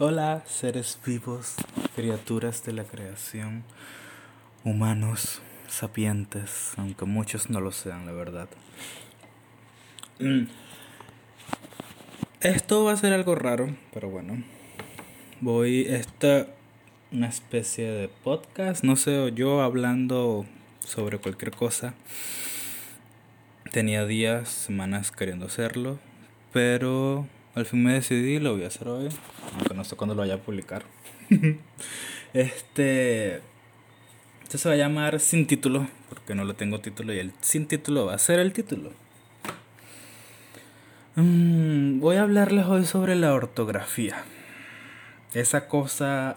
Hola, seres vivos, criaturas de la creación, humanos, sapientes, aunque muchos no lo sean, la verdad. Mm. Esto va a ser algo raro, pero bueno. Voy, esta, una especie de podcast, no sé, yo hablando sobre cualquier cosa. Tenía días, semanas queriendo hacerlo, pero al fin me decidí lo voy a hacer hoy, aunque no sé cuándo lo vaya a publicar. este. Esto se va a llamar Sin título, porque no le tengo título y el sin título va a ser el título. Mm, voy a hablarles hoy sobre la ortografía. Esa cosa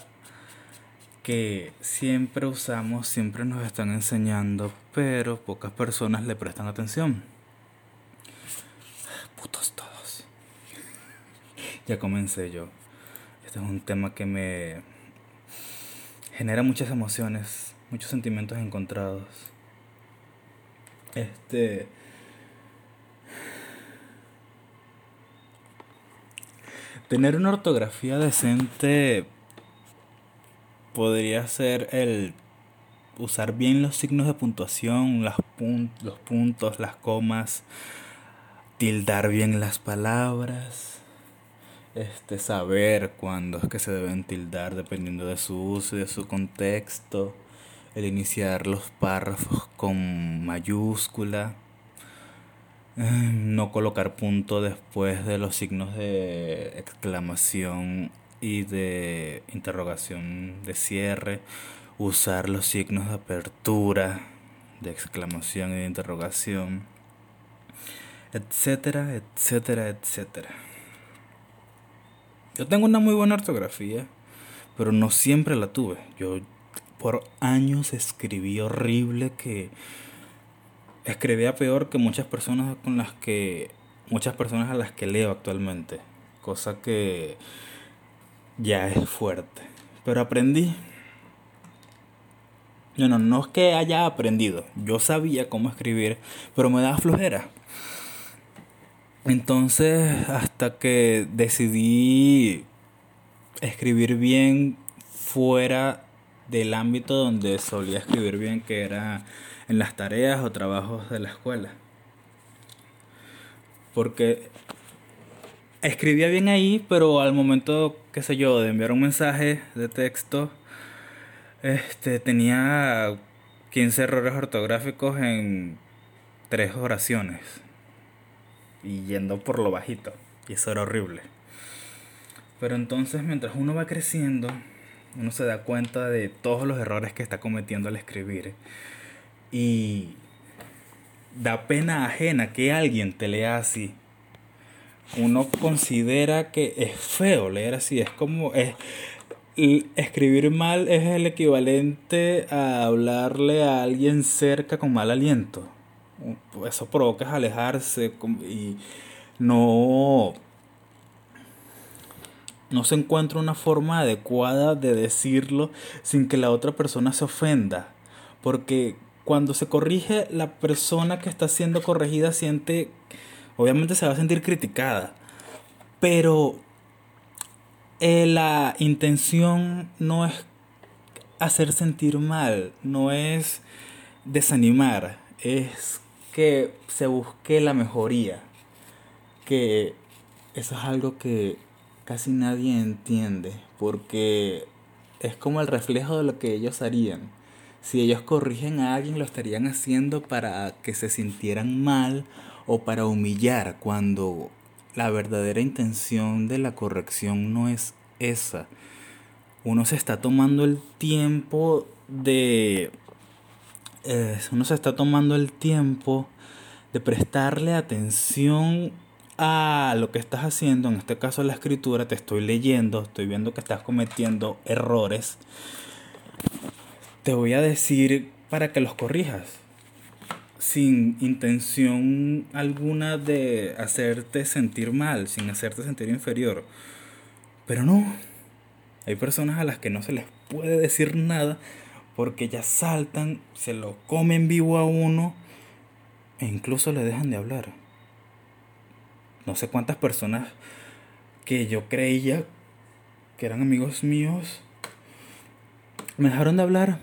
que siempre usamos, siempre nos están enseñando, pero pocas personas le prestan atención. Putos. Comencé yo. Este es un tema que me genera muchas emociones, muchos sentimientos encontrados. Este. Tener una ortografía decente podría ser el usar bien los signos de puntuación, las los puntos, las comas, tildar bien las palabras este, saber cuándo es que se deben tildar dependiendo de su uso y de su contexto, el iniciar los párrafos con mayúscula, eh, no colocar punto después de los signos de exclamación y de interrogación de cierre, usar los signos de apertura, de exclamación y de interrogación, etcétera, etcétera, etcétera. Yo tengo una muy buena ortografía, pero no siempre la tuve. Yo por años escribí horrible que escribía peor que muchas personas con las que muchas personas a las que leo actualmente, cosa que ya es fuerte. Pero aprendí. No, no, no es que haya aprendido. Yo sabía cómo escribir, pero me daba flojera. Entonces, hasta que decidí escribir bien fuera del ámbito donde solía escribir bien, que era en las tareas o trabajos de la escuela. Porque escribía bien ahí, pero al momento, qué sé yo, de enviar un mensaje de texto, este tenía 15 errores ortográficos en tres oraciones y yendo por lo bajito. Y eso era horrible. Pero entonces mientras uno va creciendo, uno se da cuenta de todos los errores que está cometiendo al escribir. Y da pena ajena que alguien te lea así. Uno considera que es feo leer así. Es como... Es, escribir mal es el equivalente a hablarle a alguien cerca con mal aliento eso provoca alejarse y no, no se encuentra una forma adecuada de decirlo sin que la otra persona se ofenda. Porque cuando se corrige, la persona que está siendo corregida siente, obviamente se va a sentir criticada. Pero eh, la intención no es hacer sentir mal, no es desanimar, es que se busque la mejoría, que eso es algo que casi nadie entiende, porque es como el reflejo de lo que ellos harían. Si ellos corrigen a alguien, lo estarían haciendo para que se sintieran mal o para humillar, cuando la verdadera intención de la corrección no es esa. Uno se está tomando el tiempo de uno se está tomando el tiempo de prestarle atención a lo que estás haciendo, en este caso la escritura, te estoy leyendo, estoy viendo que estás cometiendo errores, te voy a decir para que los corrijas, sin intención alguna de hacerte sentir mal, sin hacerte sentir inferior. Pero no, hay personas a las que no se les puede decir nada porque ya saltan, se lo comen vivo a uno e incluso le dejan de hablar. No sé cuántas personas que yo creía que eran amigos míos, me dejaron de hablar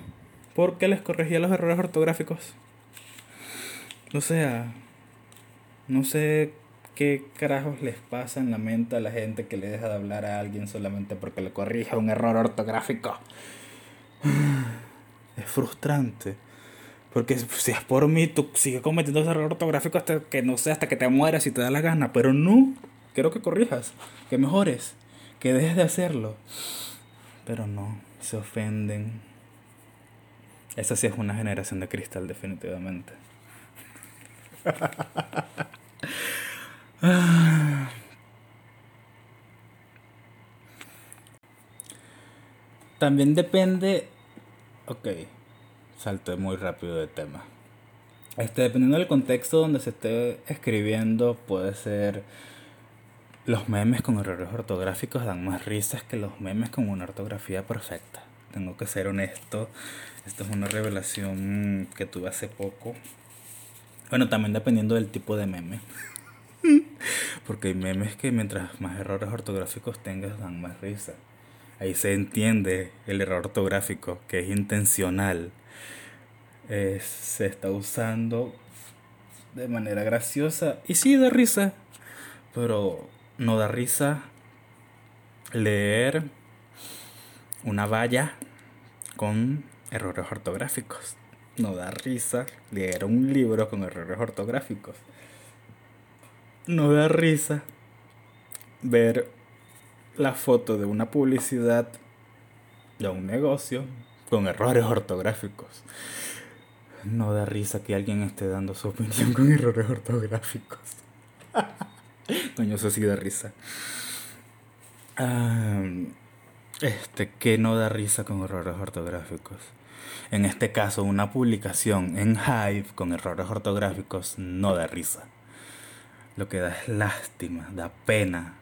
porque les corregía los errores ortográficos. O sea, no sé qué carajos les pasa en la mente a la gente que le deja de hablar a alguien solamente porque le corrija un error ortográfico. Frustrante. Porque si es por mí, tú sigues cometiendo ese error ortográfico hasta que no sé, hasta que te mueras si te da la gana. Pero no, quiero que corrijas, que mejores, que dejes de hacerlo. Pero no, se ofenden. Esa sí es una generación de cristal, definitivamente. También depende. Ok, salté muy rápido de tema. Este, dependiendo del contexto donde se esté escribiendo, puede ser. Los memes con errores ortográficos dan más risas que los memes con una ortografía perfecta. Tengo que ser honesto. Esto es una revelación que tuve hace poco. Bueno, también dependiendo del tipo de meme. Porque hay memes que mientras más errores ortográficos tengas dan más risa. Ahí se entiende el error ortográfico, que es intencional. Se está usando de manera graciosa. Y sí da risa. Pero no da risa leer una valla con errores ortográficos. No da risa leer un libro con errores ortográficos no da risa ver la foto de una publicidad de un negocio con errores ortográficos. No da risa que alguien esté dando su opinión con errores ortográficos. Coño, eso sí da risa. este, que no da risa con errores ortográficos. En este caso, una publicación en Hive con errores ortográficos no da risa lo que da es lástima, da pena.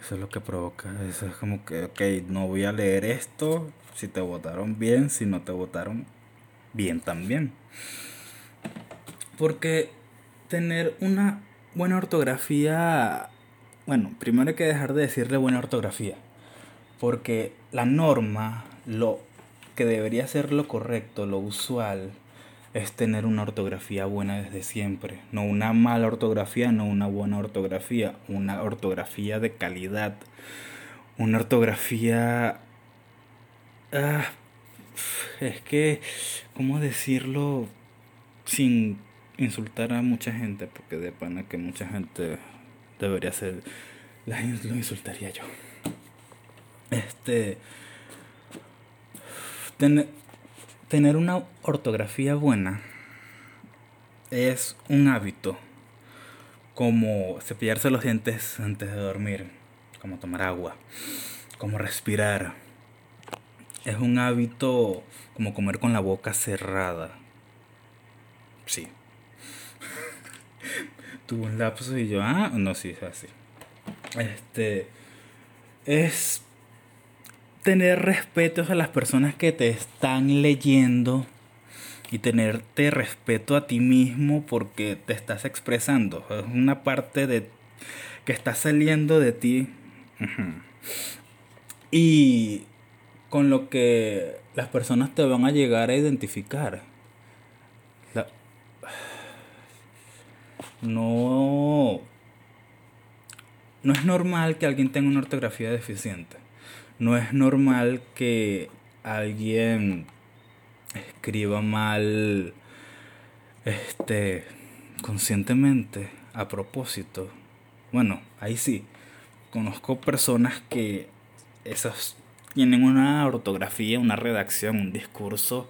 Eso es lo que provoca. Eso es como que, ok, no voy a leer esto si te votaron bien, si no te votaron bien también. Porque tener una buena ortografía, bueno, primero hay que dejar de decirle buena ortografía. Porque la norma, lo que debería ser lo correcto, lo usual, es tener una ortografía buena desde siempre. No una mala ortografía, no una buena ortografía, una ortografía de calidad. Una ortografía... Ah, es que, ¿cómo decirlo sin insultar a mucha gente? Porque de pana que mucha gente debería ser... La, lo insultaría yo. Este... Tener Tener una ortografía buena es un hábito, como cepillarse los dientes antes de dormir, como tomar agua, como respirar. Es un hábito como comer con la boca cerrada. Sí. Tuvo un lapso y yo, ah, no, sí, es así. Este es tener respeto a las personas que te están leyendo y tenerte respeto a ti mismo porque te estás expresando. Es una parte de que está saliendo de ti. Y con lo que las personas te van a llegar a identificar. No. No es normal que alguien tenga una ortografía deficiente. No es normal que alguien escriba mal este conscientemente a propósito. Bueno, ahí sí. Conozco personas que esas tienen una ortografía, una redacción, un discurso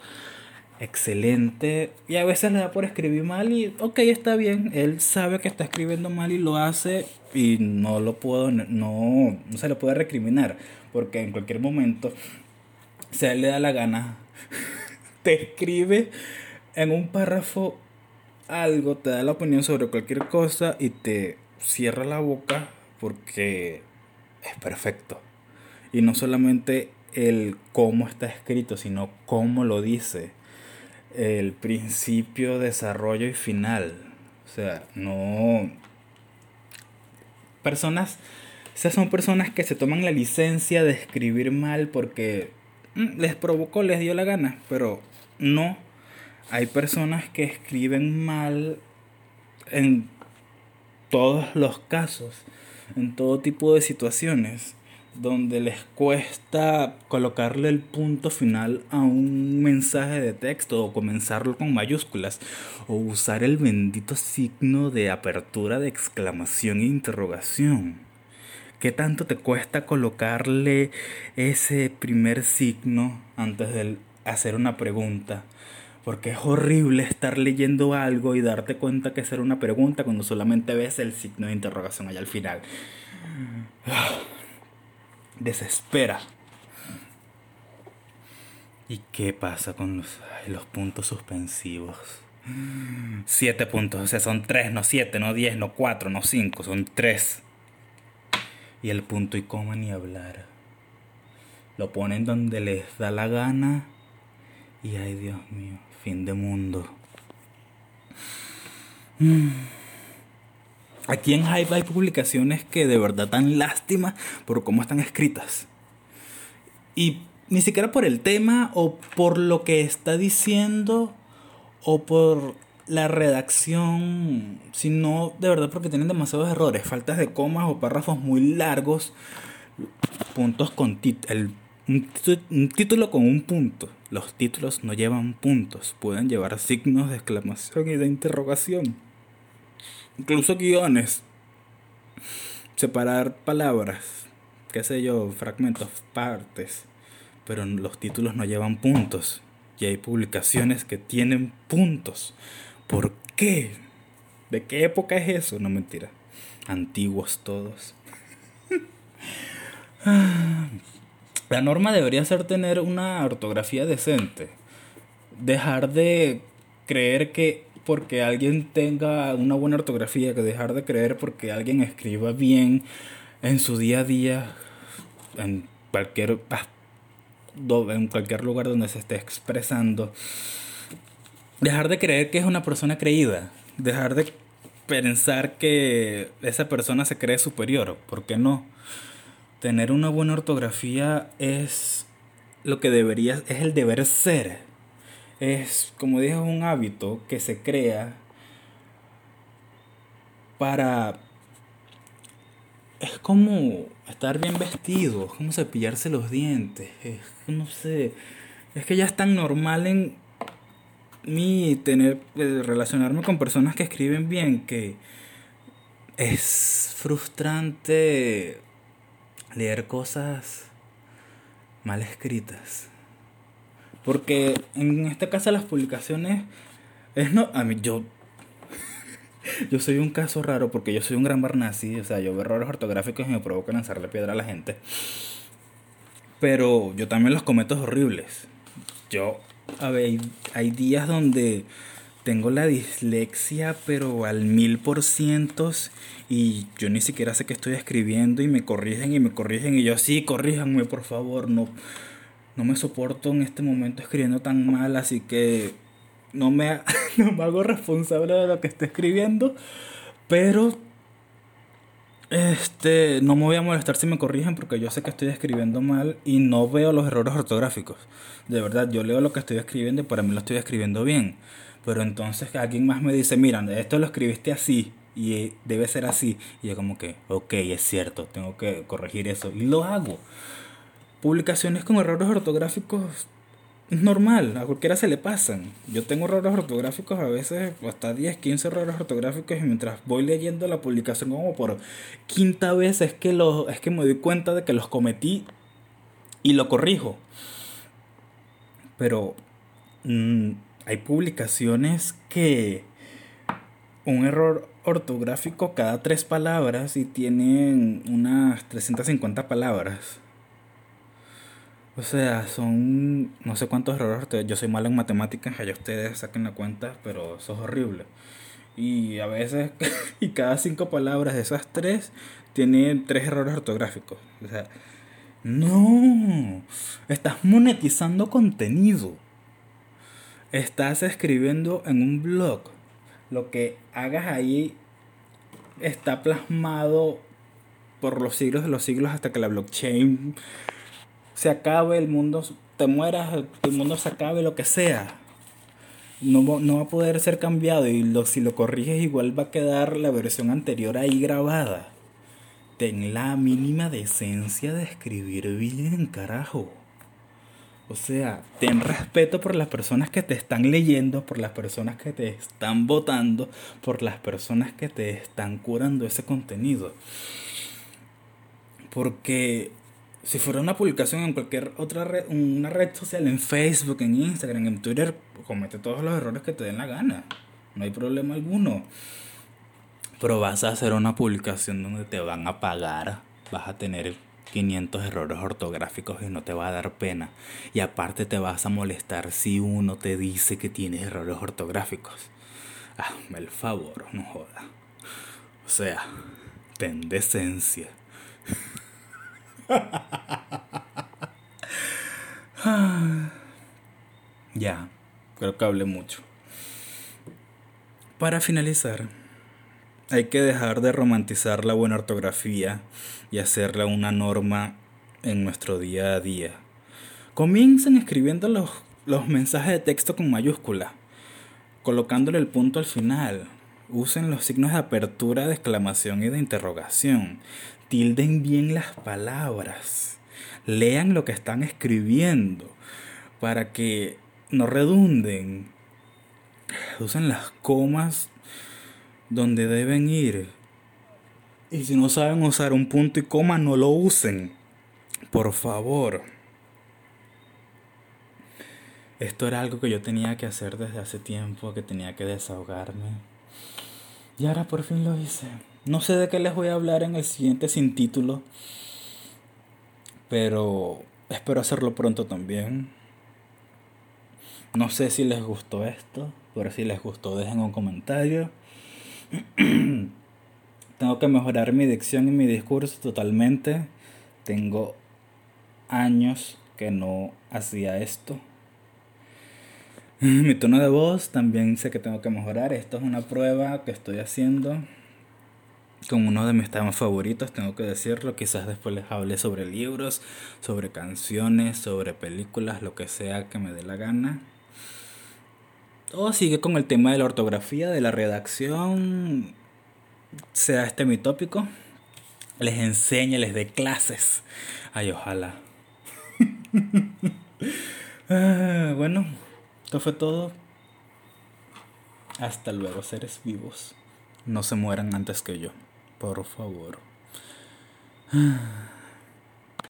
excelente y a veces le da por escribir mal y ok, está bien, él sabe que está escribiendo mal y lo hace y no lo puedo, no, no se le puede recriminar porque en cualquier momento, si a él le da la gana, te escribe en un párrafo algo, te da la opinión sobre cualquier cosa y te cierra la boca porque es perfecto. Y no solamente el cómo está escrito, sino cómo lo dice. El principio, desarrollo y final. O sea, no... Personas Esas son personas que se toman la licencia de escribir mal porque mm, les provocó, les dio la gana, pero no. Hay personas que escriben mal en todos los casos, en todo tipo de situaciones donde les cuesta colocarle el punto final a un mensaje de texto o comenzarlo con mayúsculas o usar el bendito signo de apertura de exclamación e interrogación. ¿Qué tanto te cuesta colocarle ese primer signo antes de hacer una pregunta? Porque es horrible estar leyendo algo y darte cuenta que es una pregunta cuando solamente ves el signo de interrogación allá al final desespera. ¿Y qué pasa con los, puntos suspensivos? Siete puntos, o sea, son tres, no siete, no diez, no cuatro, no cinco, son tres. Y el punto y coma ni hablar. Lo ponen donde les da la gana. Y ay Dios mío, fin de mundo. Aquí en Hype hay publicaciones que de verdad dan lástima por cómo están escritas. Y ni siquiera por el tema o por lo que está diciendo o por la redacción, sino de verdad porque tienen demasiados errores, faltas de comas o párrafos muy largos, puntos con el, un título con un punto. Los títulos no llevan puntos, pueden llevar signos de exclamación y de interrogación incluso guiones, separar palabras, qué sé yo, fragmentos, partes, pero los títulos no llevan puntos y hay publicaciones que tienen puntos. ¿Por qué? ¿De qué época es eso? No mentira. Antiguos todos. La norma debería ser tener una ortografía decente. Dejar de creer que porque alguien tenga una buena ortografía, que dejar de creer porque alguien escriba bien en su día a día, en cualquier, en cualquier lugar donde se esté expresando. Dejar de creer que es una persona creída. Dejar de pensar que esa persona se cree superior. ¿Por qué no? Tener una buena ortografía es lo que debería, es el deber ser es, como dije, un hábito que se crea para... Es como estar bien vestido, es como cepillarse los dientes, es, no sé, es que ya es tan normal en mí tener, eh, relacionarme con personas que escriben bien que es frustrante leer cosas mal escritas. Porque en este caso las publicaciones es no a mí yo yo soy un caso raro porque yo soy un gran barnazi, o sea, yo veo errores ortográficos y me provoca lanzarle piedra a la gente. Pero yo también los cometo horribles. Yo a ver, hay días donde tengo la dislexia pero al mil por ciento y yo ni siquiera sé qué estoy escribiendo y me corrigen y me corrigen y yo sí, corríjanme por favor, no no me soporto en este momento escribiendo tan mal, así que no me, no me hago responsable de lo que estoy escribiendo, pero este, no me voy a molestar si me corrigen porque yo sé que estoy escribiendo mal y no veo los errores ortográficos. De verdad, yo leo lo que estoy escribiendo y para mí lo estoy escribiendo bien. Pero entonces alguien más me dice, mira, esto lo escribiste así y debe ser así. Y yo como que, ok, es cierto, tengo que corregir eso. Y lo hago. Publicaciones con errores ortográficos es normal, a cualquiera se le pasan. Yo tengo errores ortográficos a veces, hasta 10, 15 errores ortográficos y mientras voy leyendo la publicación como por quinta vez es que, lo, es que me doy cuenta de que los cometí y lo corrijo. Pero mm, hay publicaciones que un error ortográfico cada tres palabras y tienen unas 350 palabras. O sea, son no sé cuántos errores. Yo soy malo en matemáticas, allá ustedes saquen la cuenta, pero eso es horrible. Y a veces, y cada cinco palabras de esas tres, tienen tres errores ortográficos. O sea, no, estás monetizando contenido. Estás escribiendo en un blog. Lo que hagas ahí está plasmado por los siglos de los siglos hasta que la blockchain se acabe, el mundo te mueras, el mundo se acabe, lo que sea. No, no va a poder ser cambiado y lo, si lo corriges igual va a quedar la versión anterior ahí grabada. Ten la mínima decencia de escribir bien, carajo. O sea, ten respeto por las personas que te están leyendo, por las personas que te están votando, por las personas que te están curando ese contenido. Porque si fuera una publicación en cualquier otra red, una red social, en Facebook, en Instagram, en Twitter, comete todos los errores que te den la gana. No hay problema alguno. Pero vas a hacer una publicación donde te van a pagar, vas a tener 500 errores ortográficos y no te va a dar pena. Y aparte te vas a molestar si uno te dice que tienes errores ortográficos. Hazme el favor, no joda. O sea, ten decencia. ya, creo que hablé mucho. Para finalizar, hay que dejar de romantizar la buena ortografía y hacerla una norma en nuestro día a día. Comiencen escribiendo los, los mensajes de texto con mayúscula, colocándole el punto al final. Usen los signos de apertura, de exclamación y de interrogación. Tilden bien las palabras. Lean lo que están escribiendo para que no redunden. Usen las comas donde deben ir y si no saben usar un punto y coma, no lo usen. Por favor. Esto era algo que yo tenía que hacer desde hace tiempo, que tenía que desahogarme. Y ahora por fin lo hice. No sé de qué les voy a hablar en el siguiente sin título. Pero espero hacerlo pronto también. No sé si les gustó esto, pero si les gustó dejen un comentario. Tengo que mejorar mi dicción y mi discurso totalmente. Tengo años que no hacía esto. Mi tono de voz también sé que tengo que mejorar. Esto es una prueba que estoy haciendo con uno de mis temas favoritos, tengo que decirlo. Quizás después les hable sobre libros, sobre canciones, sobre películas, lo que sea que me dé la gana. Todo sigue con el tema de la ortografía, de la redacción sea este mi tópico. Les enseñe, les dé clases. Ay, ojalá. Ah, bueno, esto fue todo. Hasta luego, seres vivos. No se mueran antes que yo. Por favor.